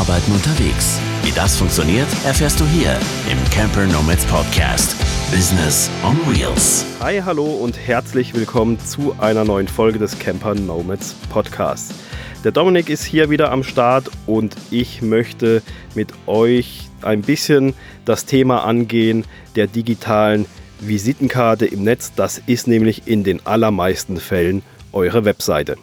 Arbeiten unterwegs. Wie das funktioniert, erfährst du hier im Camper Nomads Podcast. Business on Wheels. Hi, hallo und herzlich willkommen zu einer neuen Folge des Camper Nomads Podcasts. Der Dominik ist hier wieder am Start und ich möchte mit euch ein bisschen das Thema angehen der digitalen Visitenkarte im Netz. Das ist nämlich in den allermeisten Fällen eure Webseite.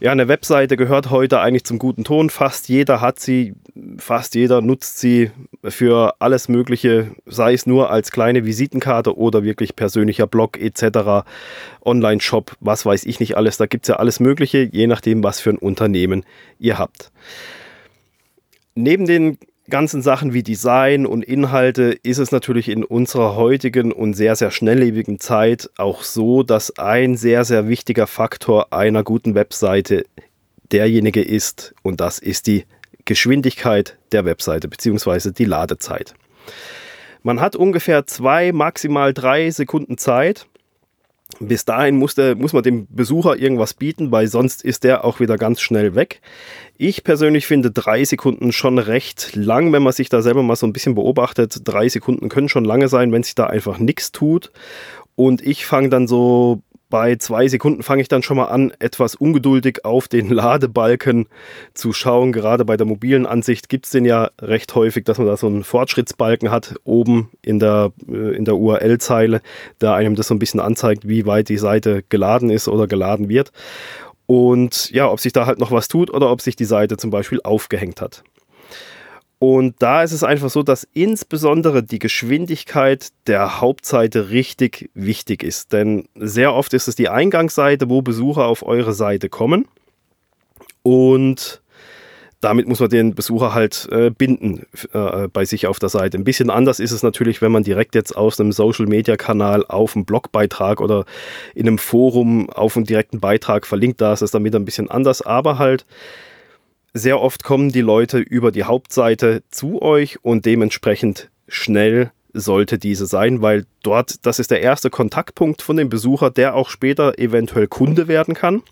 Ja, eine Webseite gehört heute eigentlich zum guten Ton. Fast jeder hat sie, fast jeder nutzt sie für alles Mögliche, sei es nur als kleine Visitenkarte oder wirklich persönlicher Blog etc., Online-Shop, was weiß ich nicht alles. Da gibt es ja alles Mögliche, je nachdem, was für ein Unternehmen ihr habt. Neben den ganzen Sachen wie Design und Inhalte ist es natürlich in unserer heutigen und sehr, sehr schnelllebigen Zeit auch so, dass ein sehr, sehr wichtiger Faktor einer guten Webseite derjenige ist und das ist die Geschwindigkeit der Webseite bzw. die Ladezeit. Man hat ungefähr zwei, maximal drei Sekunden Zeit, bis dahin muss, der, muss man dem Besucher irgendwas bieten, weil sonst ist der auch wieder ganz schnell weg. Ich persönlich finde drei Sekunden schon recht lang, wenn man sich da selber mal so ein bisschen beobachtet. Drei Sekunden können schon lange sein, wenn sich da einfach nichts tut. Und ich fange dann so bei zwei Sekunden fange ich dann schon mal an, etwas ungeduldig auf den Ladebalken zu schauen. Gerade bei der mobilen Ansicht gibt es den ja recht häufig, dass man da so einen Fortschrittsbalken hat, oben in der, äh, in der URL-Zeile, der einem das so ein bisschen anzeigt, wie weit die Seite geladen ist oder geladen wird. Und ja, ob sich da halt noch was tut oder ob sich die Seite zum Beispiel aufgehängt hat. Und da ist es einfach so, dass insbesondere die Geschwindigkeit der Hauptseite richtig wichtig ist. Denn sehr oft ist es die Eingangsseite, wo Besucher auf eure Seite kommen. Und damit muss man den Besucher halt äh, binden äh, bei sich auf der Seite. Ein bisschen anders ist es natürlich, wenn man direkt jetzt aus einem Social-Media-Kanal auf einen Blogbeitrag oder in einem Forum auf einen direkten Beitrag verlinkt. Da ist es damit ein bisschen anders, aber halt sehr oft kommen die Leute über die Hauptseite zu euch und dementsprechend schnell sollte diese sein, weil dort, das ist der erste Kontaktpunkt von dem Besucher, der auch später eventuell Kunde werden kann.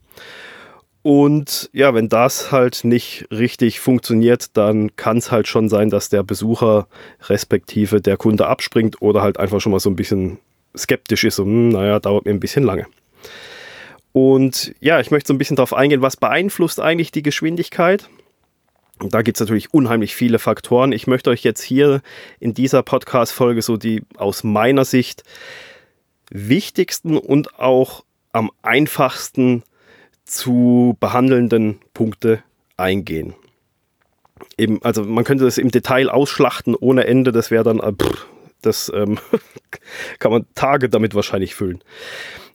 Und ja, wenn das halt nicht richtig funktioniert, dann kann es halt schon sein, dass der Besucher respektive der Kunde abspringt oder halt einfach schon mal so ein bisschen skeptisch ist und hm, naja, dauert mir ein bisschen lange. Und ja, ich möchte so ein bisschen darauf eingehen, was beeinflusst eigentlich die Geschwindigkeit. Und da gibt es natürlich unheimlich viele Faktoren. Ich möchte euch jetzt hier in dieser Podcast-Folge so die aus meiner Sicht wichtigsten und auch am einfachsten zu behandelnden Punkte eingehen. Eben, also man könnte das im Detail ausschlachten ohne Ende, das wäre dann, äh, pff, das ähm, kann man Tage damit wahrscheinlich füllen.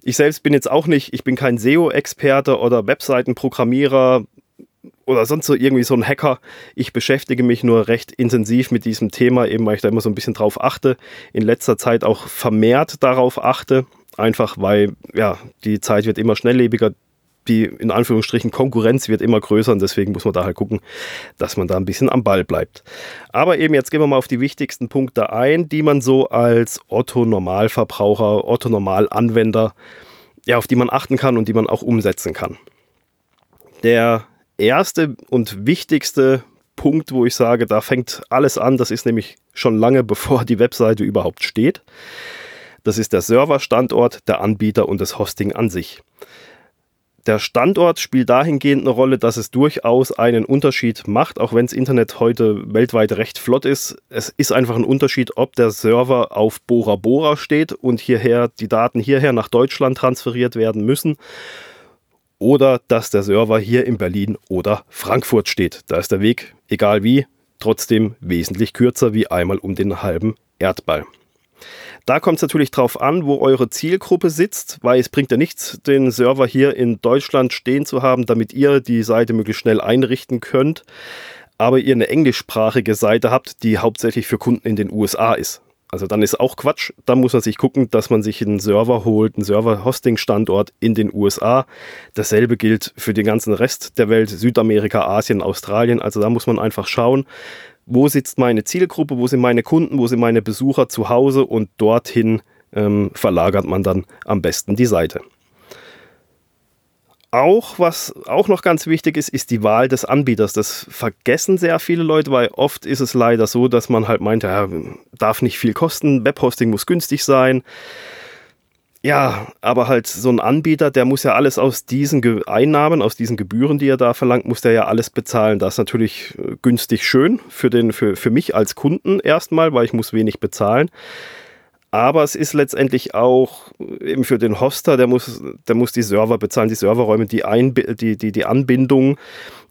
Ich selbst bin jetzt auch nicht, ich bin kein SEO-Experte oder Webseitenprogrammierer oder sonst so irgendwie so ein Hacker. Ich beschäftige mich nur recht intensiv mit diesem Thema, eben weil ich da immer so ein bisschen drauf achte. In letzter Zeit auch vermehrt darauf achte. Einfach weil, ja, die Zeit wird immer schnelllebiger. Die in Anführungsstrichen Konkurrenz wird immer größer und deswegen muss man da halt gucken, dass man da ein bisschen am Ball bleibt. Aber eben jetzt gehen wir mal auf die wichtigsten Punkte ein, die man so als Otto-Normalverbraucher, Otto-Normal-Anwender, ja, auf die man achten kann und die man auch umsetzen kann. Der erste und wichtigste Punkt, wo ich sage, da fängt alles an, das ist nämlich schon lange bevor die Webseite überhaupt steht. Das ist der Serverstandort, der Anbieter und das Hosting an sich. Der Standort spielt dahingehend eine Rolle, dass es durchaus einen Unterschied macht, auch wenn das Internet heute weltweit recht flott ist. Es ist einfach ein Unterschied, ob der Server auf Bora Bora steht und hierher die Daten hierher nach Deutschland transferiert werden müssen oder dass der Server hier in Berlin oder Frankfurt steht. Da ist der Weg, egal wie, trotzdem wesentlich kürzer wie einmal um den halben Erdball. Da kommt es natürlich darauf an, wo eure Zielgruppe sitzt, weil es bringt ja nichts, den Server hier in Deutschland stehen zu haben, damit ihr die Seite möglichst schnell einrichten könnt, aber ihr eine englischsprachige Seite habt, die hauptsächlich für Kunden in den USA ist. Also dann ist auch Quatsch. Da muss man sich gucken, dass man sich einen Server holt, einen Server-Hosting-Standort in den USA. Dasselbe gilt für den ganzen Rest der Welt, Südamerika, Asien, Australien. Also da muss man einfach schauen, wo sitzt meine Zielgruppe, wo sind meine Kunden, wo sind meine Besucher zu Hause und dorthin ähm, verlagert man dann am besten die Seite. auch, was auch noch ganz wichtig ist, ist die Wahl des Anbieters. Das vergessen sehr viele Leute, weil oft ist es leider so, dass man halt meint, ja, darf nicht viel kosten, Webhosting muss günstig sein. Ja, aber halt so ein Anbieter, der muss ja alles aus diesen Ge Einnahmen, aus diesen Gebühren, die er da verlangt, muss der ja alles bezahlen. Das ist natürlich äh, günstig schön für, den, für, für mich als Kunden erstmal, weil ich muss wenig bezahlen. Aber es ist letztendlich auch äh, eben für den Hoster, der muss, der muss die Server bezahlen, die Serverräume, die, Einb die, die, die Anbindung,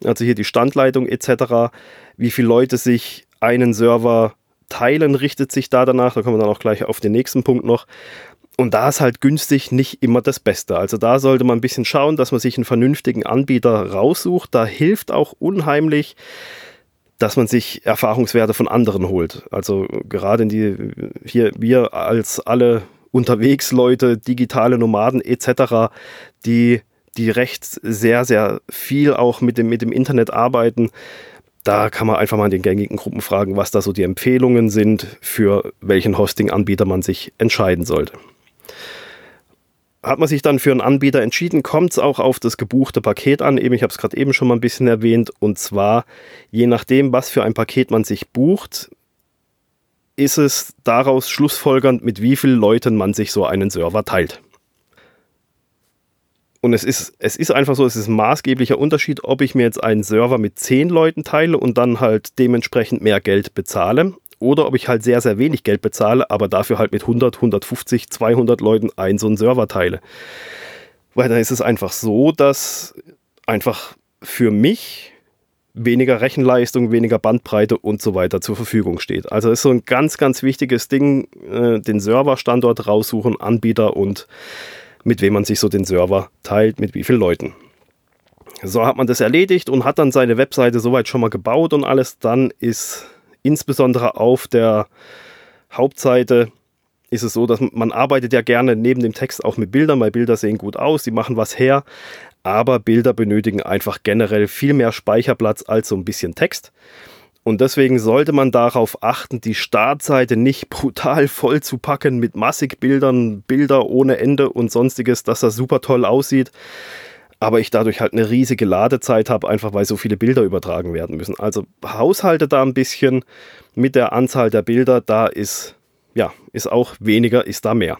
also hier die Standleitung etc. Wie viele Leute sich einen Server teilen, richtet sich da danach. Da kommen wir dann auch gleich auf den nächsten Punkt noch. Und da ist halt günstig nicht immer das Beste. Also da sollte man ein bisschen schauen, dass man sich einen vernünftigen Anbieter raussucht. Da hilft auch unheimlich, dass man sich Erfahrungswerte von anderen holt. Also gerade in die, hier wir als alle unterwegs Leute, digitale Nomaden etc., die, die recht sehr, sehr viel auch mit dem, mit dem Internet arbeiten. Da kann man einfach mal in den gängigen Gruppen fragen, was da so die Empfehlungen sind, für welchen Hosting-Anbieter man sich entscheiden sollte hat man sich dann für einen Anbieter entschieden, kommt es auch auf das gebuchte Paket an. Eben, ich habe es gerade eben schon mal ein bisschen erwähnt. Und zwar, je nachdem, was für ein Paket man sich bucht, ist es daraus schlussfolgernd, mit wie vielen Leuten man sich so einen Server teilt. Und es ist, es ist einfach so, es ist ein maßgeblicher Unterschied, ob ich mir jetzt einen Server mit 10 Leuten teile und dann halt dementsprechend mehr Geld bezahle oder ob ich halt sehr, sehr wenig Geld bezahle, aber dafür halt mit 100, 150, 200 Leuten einen so einen Server teile. Weil dann ist es einfach so, dass einfach für mich weniger Rechenleistung, weniger Bandbreite und so weiter zur Verfügung steht. Also ist so ein ganz, ganz wichtiges Ding, äh, den Serverstandort raussuchen, Anbieter und mit wem man sich so den Server teilt, mit wie vielen Leuten. So hat man das erledigt und hat dann seine Webseite soweit schon mal gebaut und alles. Dann ist insbesondere auf der Hauptseite ist es so, dass man arbeitet ja gerne neben dem Text auch mit Bildern, weil Bilder sehen gut aus, die machen was her, aber Bilder benötigen einfach generell viel mehr Speicherplatz als so ein bisschen Text. Und deswegen sollte man darauf achten, die Startseite nicht brutal voll zu packen mit massig Bildern, Bilder ohne Ende und sonstiges, dass das super toll aussieht aber ich dadurch halt eine riesige Ladezeit habe, einfach weil so viele Bilder übertragen werden müssen. Also haushalte da ein bisschen mit der Anzahl der Bilder, da ist ja, ist auch weniger, ist da mehr.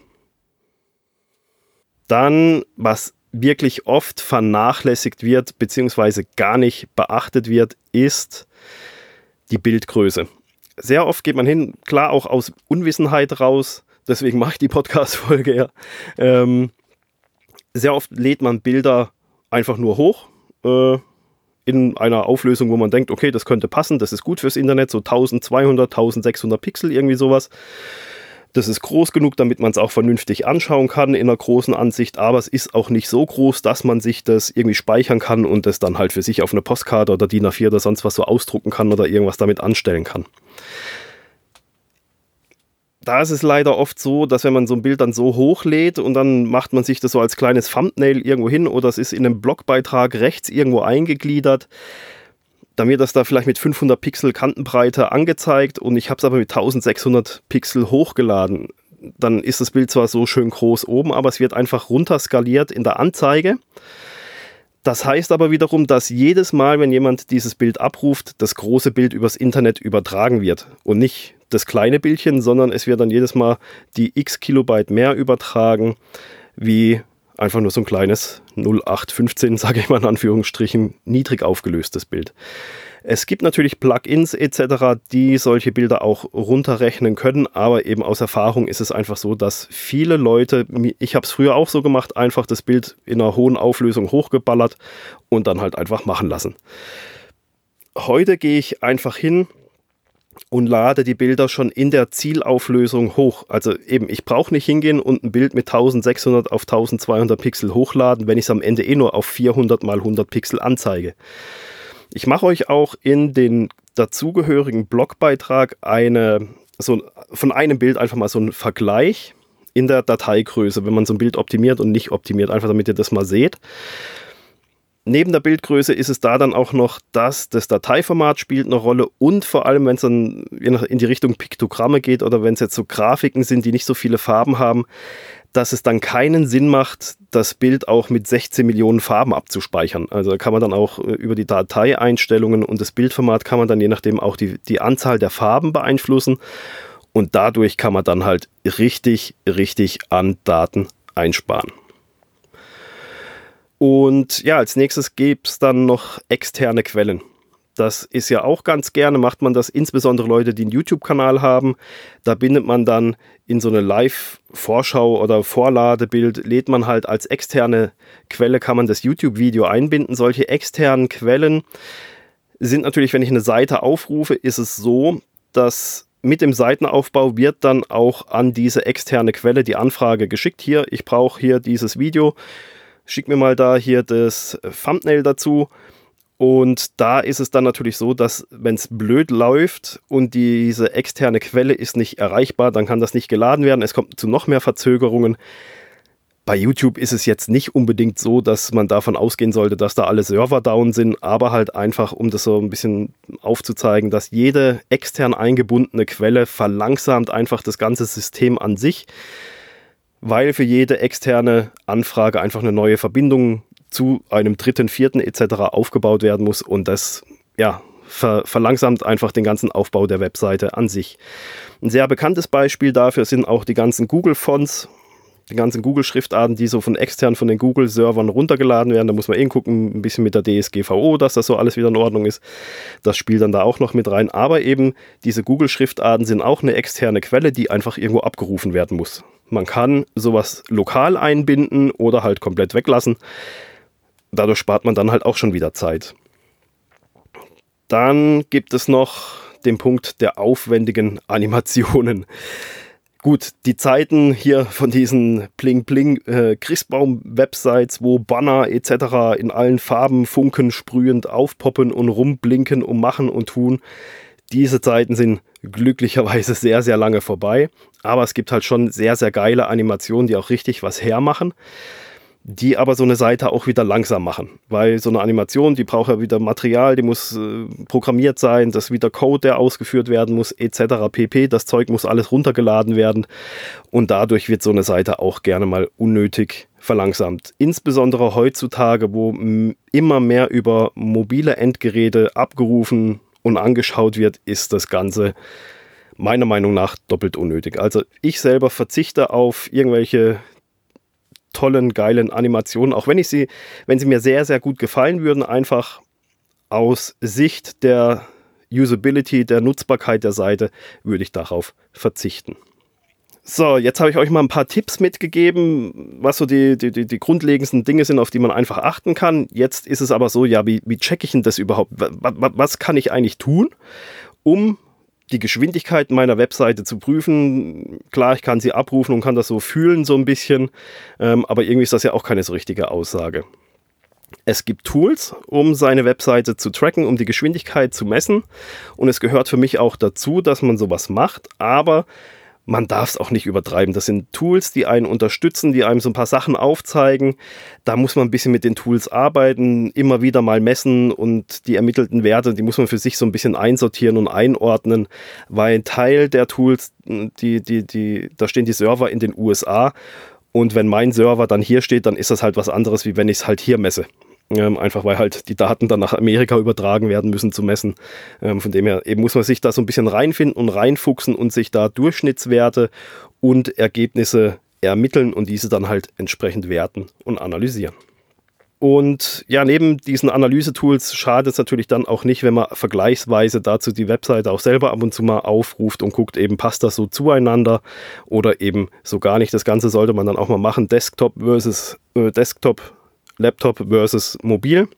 Dann, was wirklich oft vernachlässigt wird, beziehungsweise gar nicht beachtet wird, ist die Bildgröße. Sehr oft geht man hin, klar auch aus Unwissenheit raus, deswegen mache ich die Podcast-Folge ja. Ähm, sehr oft lädt man Bilder einfach nur hoch äh, in einer Auflösung, wo man denkt, okay, das könnte passen, das ist gut fürs Internet, so 1200, 1600 Pixel, irgendwie sowas. Das ist groß genug, damit man es auch vernünftig anschauen kann in einer großen Ansicht, aber es ist auch nicht so groß, dass man sich das irgendwie speichern kann und das dann halt für sich auf eine Postkarte oder DIN A4 oder sonst was so ausdrucken kann oder irgendwas damit anstellen kann da ist es leider oft so, dass wenn man so ein Bild dann so hochlädt und dann macht man sich das so als kleines Thumbnail irgendwo hin oder es ist in einem Blogbeitrag rechts irgendwo eingegliedert, dann wird das da vielleicht mit 500 Pixel Kantenbreite angezeigt und ich habe es aber mit 1600 Pixel hochgeladen. Dann ist das Bild zwar so schön groß oben, aber es wird einfach runterskaliert in der Anzeige. Das heißt aber wiederum, dass jedes Mal, wenn jemand dieses Bild abruft, das große Bild übers Internet übertragen wird und nicht das kleine Bildchen, sondern es wird dann jedes Mal die x Kilobyte mehr übertragen, wie einfach nur so ein kleines 0815, sage ich mal in Anführungsstrichen, niedrig aufgelöstes Bild. Es gibt natürlich Plugins etc., die solche Bilder auch runterrechnen können, aber eben aus Erfahrung ist es einfach so, dass viele Leute, ich habe es früher auch so gemacht, einfach das Bild in einer hohen Auflösung hochgeballert und dann halt einfach machen lassen. Heute gehe ich einfach hin, und lade die Bilder schon in der Zielauflösung hoch. Also eben, ich brauche nicht hingehen und ein Bild mit 1600 auf 1200 Pixel hochladen, wenn ich es am Ende eh nur auf 400 mal 100 Pixel anzeige. Ich mache euch auch in den dazugehörigen Blogbeitrag eine, so von einem Bild einfach mal so einen Vergleich in der Dateigröße, wenn man so ein Bild optimiert und nicht optimiert, einfach damit ihr das mal seht. Neben der Bildgröße ist es da dann auch noch, dass das Dateiformat spielt eine Rolle und vor allem, wenn es dann in die Richtung Piktogramme geht oder wenn es jetzt so Grafiken sind, die nicht so viele Farben haben, dass es dann keinen Sinn macht, das Bild auch mit 16 Millionen Farben abzuspeichern. Also kann man dann auch äh, über die Dateieinstellungen und das Bildformat kann man dann je nachdem auch die, die Anzahl der Farben beeinflussen. Und dadurch kann man dann halt richtig, richtig an Daten einsparen. Und ja, als nächstes gibt es dann noch externe Quellen. Das ist ja auch ganz gerne, macht man das insbesondere Leute, die einen YouTube-Kanal haben. Da bindet man dann in so eine Live-Vorschau oder Vorladebild, lädt man halt als externe Quelle, kann man das YouTube-Video einbinden. Solche externen Quellen sind natürlich, wenn ich eine Seite aufrufe, ist es so, dass mit dem Seitenaufbau wird dann auch an diese externe Quelle die Anfrage geschickt. Hier, ich brauche hier dieses Video. Schick mir mal da hier das Thumbnail dazu. Und da ist es dann natürlich so, dass wenn es blöd läuft und diese externe Quelle ist nicht erreichbar, dann kann das nicht geladen werden. Es kommt zu noch mehr Verzögerungen. Bei YouTube ist es jetzt nicht unbedingt so, dass man davon ausgehen sollte, dass da alle Server down sind, aber halt einfach, um das so ein bisschen aufzuzeigen, dass jede extern eingebundene Quelle verlangsamt einfach das ganze System an sich, weil für jede externe Anfrage einfach eine neue Verbindung zu einem dritten, vierten etc. aufgebaut werden muss und das ja, ver verlangsamt einfach den ganzen Aufbau der Webseite an sich. Ein sehr bekanntes Beispiel dafür sind auch die ganzen Google-Fonts, die ganzen Google-Schriftarten, die so von extern von den Google-Servern runtergeladen werden. Da muss man eben gucken, ein bisschen mit der DSGVO, dass das so alles wieder in Ordnung ist. Das spielt dann da auch noch mit rein. Aber eben diese Google-Schriftarten sind auch eine externe Quelle, die einfach irgendwo abgerufen werden muss. Man kann sowas lokal einbinden oder halt komplett weglassen dadurch spart man dann halt auch schon wieder Zeit. Dann gibt es noch den Punkt der aufwendigen Animationen. Gut, die Zeiten hier von diesen Bling-Bling äh, wo Banner etc. in allen Farben funken, sprühend aufpoppen und rumblinken und machen und tun, diese Zeiten sind glücklicherweise sehr, sehr lange vorbei. Aber es gibt halt schon sehr, sehr geile Animationen, die auch richtig was hermachen die aber so eine Seite auch wieder langsam machen. Weil so eine Animation, die braucht ja wieder Material, die muss äh, programmiert sein, das ist wieder Code, der ausgeführt werden muss, etc. pp. Das Zeug muss alles runtergeladen werden und dadurch wird so eine Seite auch gerne mal unnötig verlangsamt. Insbesondere heutzutage, wo immer mehr über mobile Endgeräte abgerufen und angeschaut wird, ist das Ganze meiner Meinung nach doppelt unnötig. Also ich selber verzichte auf irgendwelche tollen, geilen Animationen, auch wenn ich sie, wenn sie mir sehr, sehr gut gefallen würden, einfach aus Sicht der Usability, der Nutzbarkeit der Seite, würde ich darauf verzichten. So, jetzt habe ich euch mal ein paar Tipps mitgegeben, was so die, die, die, grundlegendsten Dinge sind, auf die man einfach achten kann. Jetzt ist es aber so, ja, wie, wie checke ich denn das überhaupt? Was, was kann ich eigentlich tun, um die Geschwindigkeit meiner Webseite zu prüfen. Klar, ich kann sie abrufen und kann das so fühlen, so ein bisschen, ähm, aber irgendwie ist das ja auch keine so richtige Aussage. Es gibt Tools, um seine Webseite zu tracken, um die Geschwindigkeit zu messen. Und es gehört für mich auch dazu, dass man sowas macht. Aber man darf es auch nicht übertreiben. Das sind Tools, die einen unterstützen, die einem so ein paar Sachen aufzeigen. Da muss man ein bisschen mit den Tools arbeiten, immer wieder mal messen und die ermittelten Werte, die muss man für sich so ein bisschen einsortieren und einordnen, weil ein Teil der Tools, die, die, die, da stehen die Server in den USA und wenn mein Server dann hier steht, dann ist das halt was anderes, wie wenn ich es halt hier messe. Ähm, einfach weil halt die Daten dann nach Amerika übertragen werden müssen zu messen. Ähm, von dem her eben muss man sich da so ein bisschen reinfinden und reinfuchsen und sich da Durchschnittswerte und Ergebnisse ermitteln und diese dann halt entsprechend werten und analysieren. Und ja, neben diesen Analysetools schadet es natürlich dann auch nicht, wenn man vergleichsweise dazu die Webseite auch selber ab und zu mal aufruft und guckt, eben passt das so zueinander oder eben so gar nicht. Das Ganze sollte man dann auch mal machen, Desktop versus äh, Desktop Laptop versus mobil.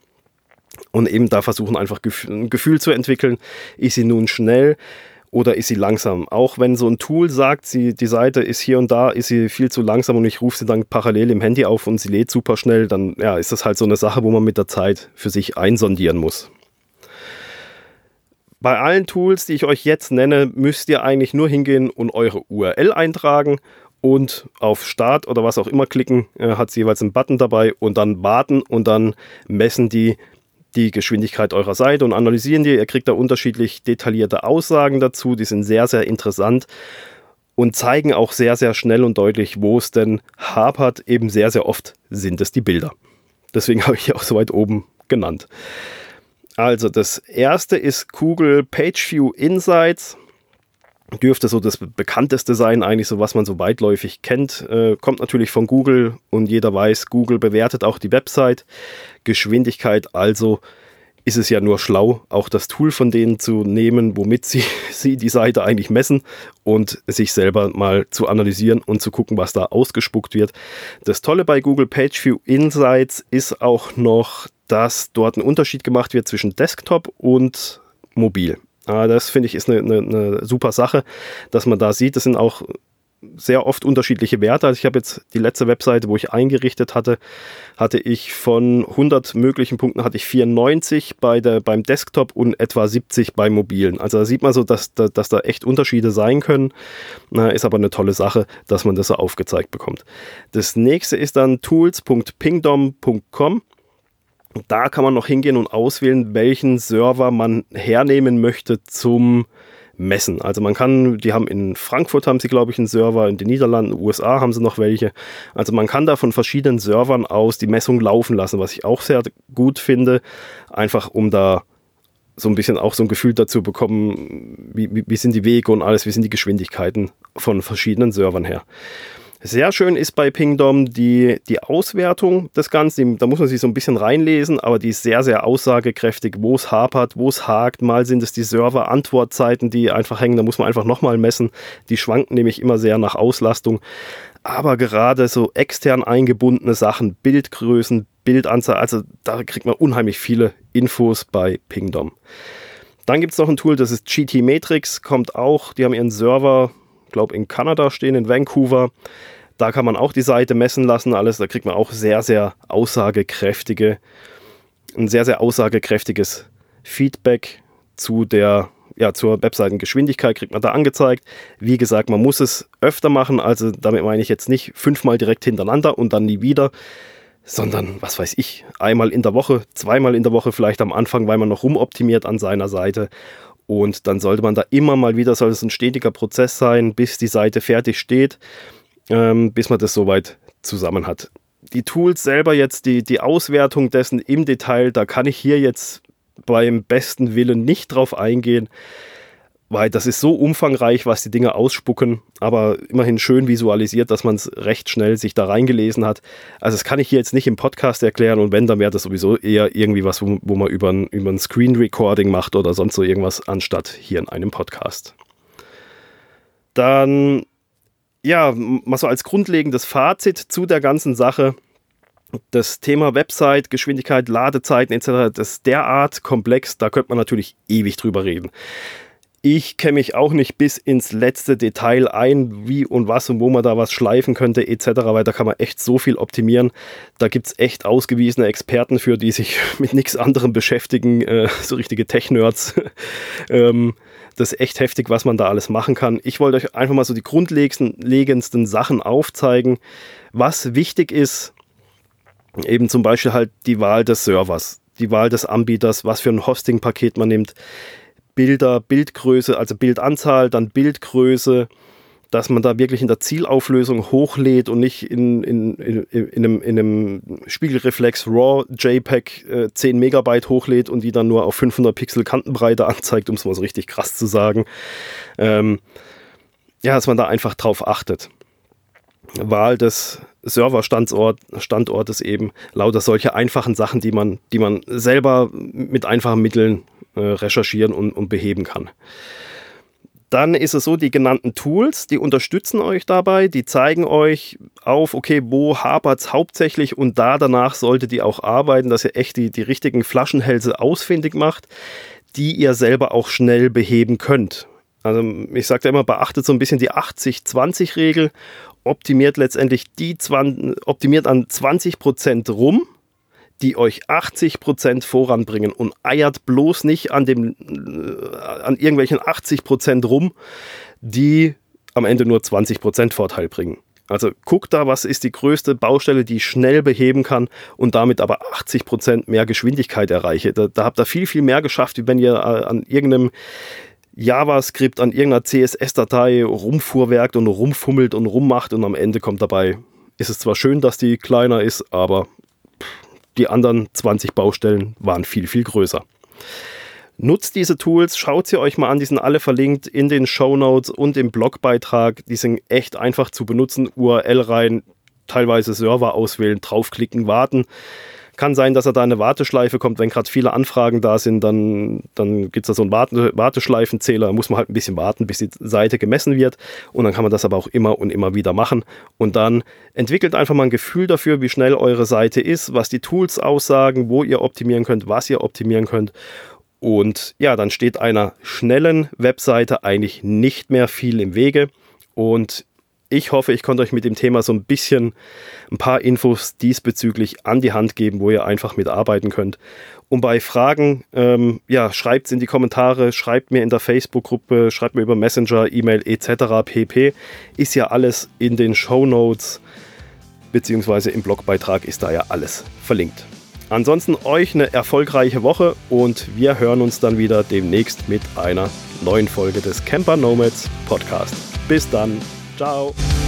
Und eben da versuchen einfach ein Gefühl zu entwickeln, ist sie nun schnell oder ist sie langsam? Auch wenn so ein Tool sagt, sie, die Seite ist hier und da, ist sie viel zu langsam und ich rufe sie dann parallel im Handy auf und sie lädt super schnell, dann ja, ist das halt so eine Sache, wo man mit der Zeit für sich einsondieren muss. Bei allen Tools, die ich euch jetzt nenne, müsst ihr eigentlich nur hingehen und eure URL eintragen und auf Start oder was auch immer klicken, äh, hat jeweils einen Button dabei und dann warten und dann messen die die Geschwindigkeit eurer Seite und analysieren die. Ihr kriegt da unterschiedlich detaillierte Aussagen dazu, die sind sehr, sehr interessant. und zeigen auch sehr, sehr schnell und deutlich, wo es denn hapert. Eben sehr, sehr oft sind es die Bilder. Deswegen habe ich auch so weit oben genannt. Also das erste ist Google PageView Insights. Dürfte so das bekannteste sein, eigentlich so was man so weitläufig kennt. Äh, kommt natürlich von Google und jeder weiß, Google bewertet auch die Website. Geschwindigkeit also ist es ja nur schlau, auch das Tool von denen zu nehmen, womit sie, sie die Seite eigentlich messen und sich selber mal zu analysieren und zu gucken, was da ausgespuckt wird. Das Tolle bei Google PageView Insights ist auch noch, dass dort ein Unterschied gemacht wird zwischen Desktop und mobil. Ah, das finde ich ist eine, eine, eine super Sache, dass man da sieht, das sind auch sehr oft unterschiedliche Werte. Also ich habe jetzt die letzte Webseite, wo ich eingerichtet hatte, hatte ich von 100 möglichen Punkten hatte ich 94 bei der, beim Desktop und etwa 70 beim mobilen. Also da sieht man so, dass, dass, dass da echt Unterschiede sein können. Na, ist aber eine tolle Sache, dass man das so aufgezeigt bekommt. Das nächste ist dann tools.pingdom.com. Da kann man noch hingehen und auswählen, welchen Server man hernehmen möchte zum messen. Also man kann, die haben in Frankfurt haben sie, glaube ich, einen Server, in den Niederlanden, USA haben sie noch welche. Also man kann da von verschiedenen Servern aus die Messung laufen lassen, was ich auch sehr gut finde, einfach um da so ein bisschen auch so ein Gefühl dazu bekommen, wie, wie, wie sind die Wege und alles, wie sind die Geschwindigkeiten von verschiedenen Servern her. Sehr schön ist bei Pingdom die, die Auswertung des Ganzen. Da muss man sich so ein bisschen reinlesen, aber die ist sehr, sehr aussagekräftig, wo es hapert, wo es hakt. Mal sind es die Server-Antwortzeiten, die einfach hängen. Da muss man einfach nochmal messen. Die schwanken nämlich immer sehr nach Auslastung. Aber gerade so extern eingebundene Sachen, Bildgrößen, Bildanzahl, also da kriegt man unheimlich viele Infos bei Pingdom. Dann gibt es noch ein Tool, das ist GT Matrix, kommt auch, die haben ihren Server, glaube in Kanada stehen, in Vancouver. Da kann man auch die Seite messen lassen, alles. Da kriegt man auch sehr, sehr aussagekräftige, ein sehr, sehr aussagekräftiges Feedback zu der, ja, zur Webseitengeschwindigkeit kriegt man da angezeigt. Wie gesagt, man muss es öfter machen, also damit meine ich jetzt nicht fünfmal direkt hintereinander und dann nie wieder, sondern was weiß ich, einmal in der Woche, zweimal in der Woche vielleicht am Anfang, weil man noch rumoptimiert an seiner Seite und dann sollte man da immer mal wieder, soll es ein stetiger Prozess sein, bis die Seite fertig steht ähm, bis man das soweit zusammen hat. Die Tools selber jetzt, die, die Auswertung dessen im Detail, da kann ich hier jetzt beim besten Willen nicht drauf eingehen, weil das ist so umfangreich, was die Dinge ausspucken, aber immerhin schön visualisiert, dass man es recht schnell sich da reingelesen hat. Also das kann ich hier jetzt nicht im Podcast erklären und wenn, dann wäre das sowieso eher irgendwie was, wo, wo man über ein, über ein Screen Recording macht oder sonst so irgendwas, anstatt hier in einem Podcast. Dann ja, mal so als grundlegendes Fazit zu der ganzen Sache. Das Thema Website, Geschwindigkeit, Ladezeiten etc., das ist derart komplex, da könnte man natürlich ewig drüber reden. Ich kenne mich auch nicht bis ins letzte Detail ein, wie und was und wo man da was schleifen könnte etc., weil da kann man echt so viel optimieren. Da gibt es echt ausgewiesene Experten für, die sich mit nichts anderem beschäftigen, äh, so richtige Tech-Nerds. ähm, das ist echt heftig, was man da alles machen kann. Ich wollte euch einfach mal so die grundlegendsten Sachen aufzeigen, was wichtig ist. Eben zum Beispiel halt die Wahl des Servers, die Wahl des Anbieters, was für ein Hosting-Paket man nimmt, Bilder, Bildgröße, also Bildanzahl, dann Bildgröße, dass man da wirklich in der Zielauflösung hochlädt und nicht in, in, in, in, einem, in einem Spiegelreflex RAW JPEG äh, 10 Megabyte hochlädt und die dann nur auf 500 Pixel Kantenbreite anzeigt, um es mal so richtig krass zu sagen. Ähm, ja, dass man da einfach drauf achtet. Wahl des Serverstandortes eben, lauter solche einfachen Sachen, die man, die man selber mit einfachen Mitteln äh, recherchieren und, und beheben kann. Dann ist es so, die genannten Tools, die unterstützen euch dabei, die zeigen euch auf, okay, wo hapert es hauptsächlich und da danach solltet ihr auch arbeiten, dass ihr echt die, die richtigen Flaschenhälse ausfindig macht, die ihr selber auch schnell beheben könnt. Also ich sage immer, beachtet so ein bisschen die 80-20-Regel, optimiert letztendlich die 20, optimiert an 20% rum die euch 80% voranbringen und eiert bloß nicht an, dem, äh, an irgendwelchen 80% rum, die am Ende nur 20% Vorteil bringen. Also guckt da, was ist die größte Baustelle, die ich schnell beheben kann und damit aber 80% mehr Geschwindigkeit erreiche. Da, da habt ihr viel, viel mehr geschafft, wie wenn ihr äh, an irgendeinem JavaScript an irgendeiner CSS-Datei rumfuhrwerkt und rumfummelt und rummacht und am Ende kommt dabei, ist es zwar schön, dass die kleiner ist, aber die anderen 20 Baustellen waren viel, viel größer. Nutzt diese Tools, schaut sie euch mal an, die sind alle verlinkt in den Show Notes und im Blogbeitrag. Die sind echt einfach zu benutzen. URL rein, teilweise Server auswählen, draufklicken, warten. Kann sein, dass er da eine Warteschleife kommt, wenn gerade viele Anfragen da sind, dann, dann gibt es da so einen Warte, Warteschleifenzähler, da muss man halt ein bisschen warten, bis die Seite gemessen wird. Und dann kann man das aber auch immer und immer wieder machen. Und dann entwickelt einfach mal ein Gefühl dafür, wie schnell eure Seite ist, was die Tools aussagen, wo ihr optimieren könnt, was ihr optimieren könnt. Und ja, dann steht einer schnellen Webseite eigentlich nicht mehr viel im Wege. Und ich hoffe, ich konnte euch mit dem Thema so ein bisschen ein paar Infos diesbezüglich an die Hand geben, wo ihr einfach mitarbeiten könnt. Und bei Fragen, ähm, ja, schreibt es in die Kommentare, schreibt mir in der Facebook-Gruppe, schreibt mir über Messenger, E-Mail etc. pp. Ist ja alles in den Show Notes, beziehungsweise im Blogbeitrag ist da ja alles verlinkt. Ansonsten euch eine erfolgreiche Woche und wir hören uns dann wieder demnächst mit einer neuen Folge des Camper Nomads Podcast. Bis dann. 早。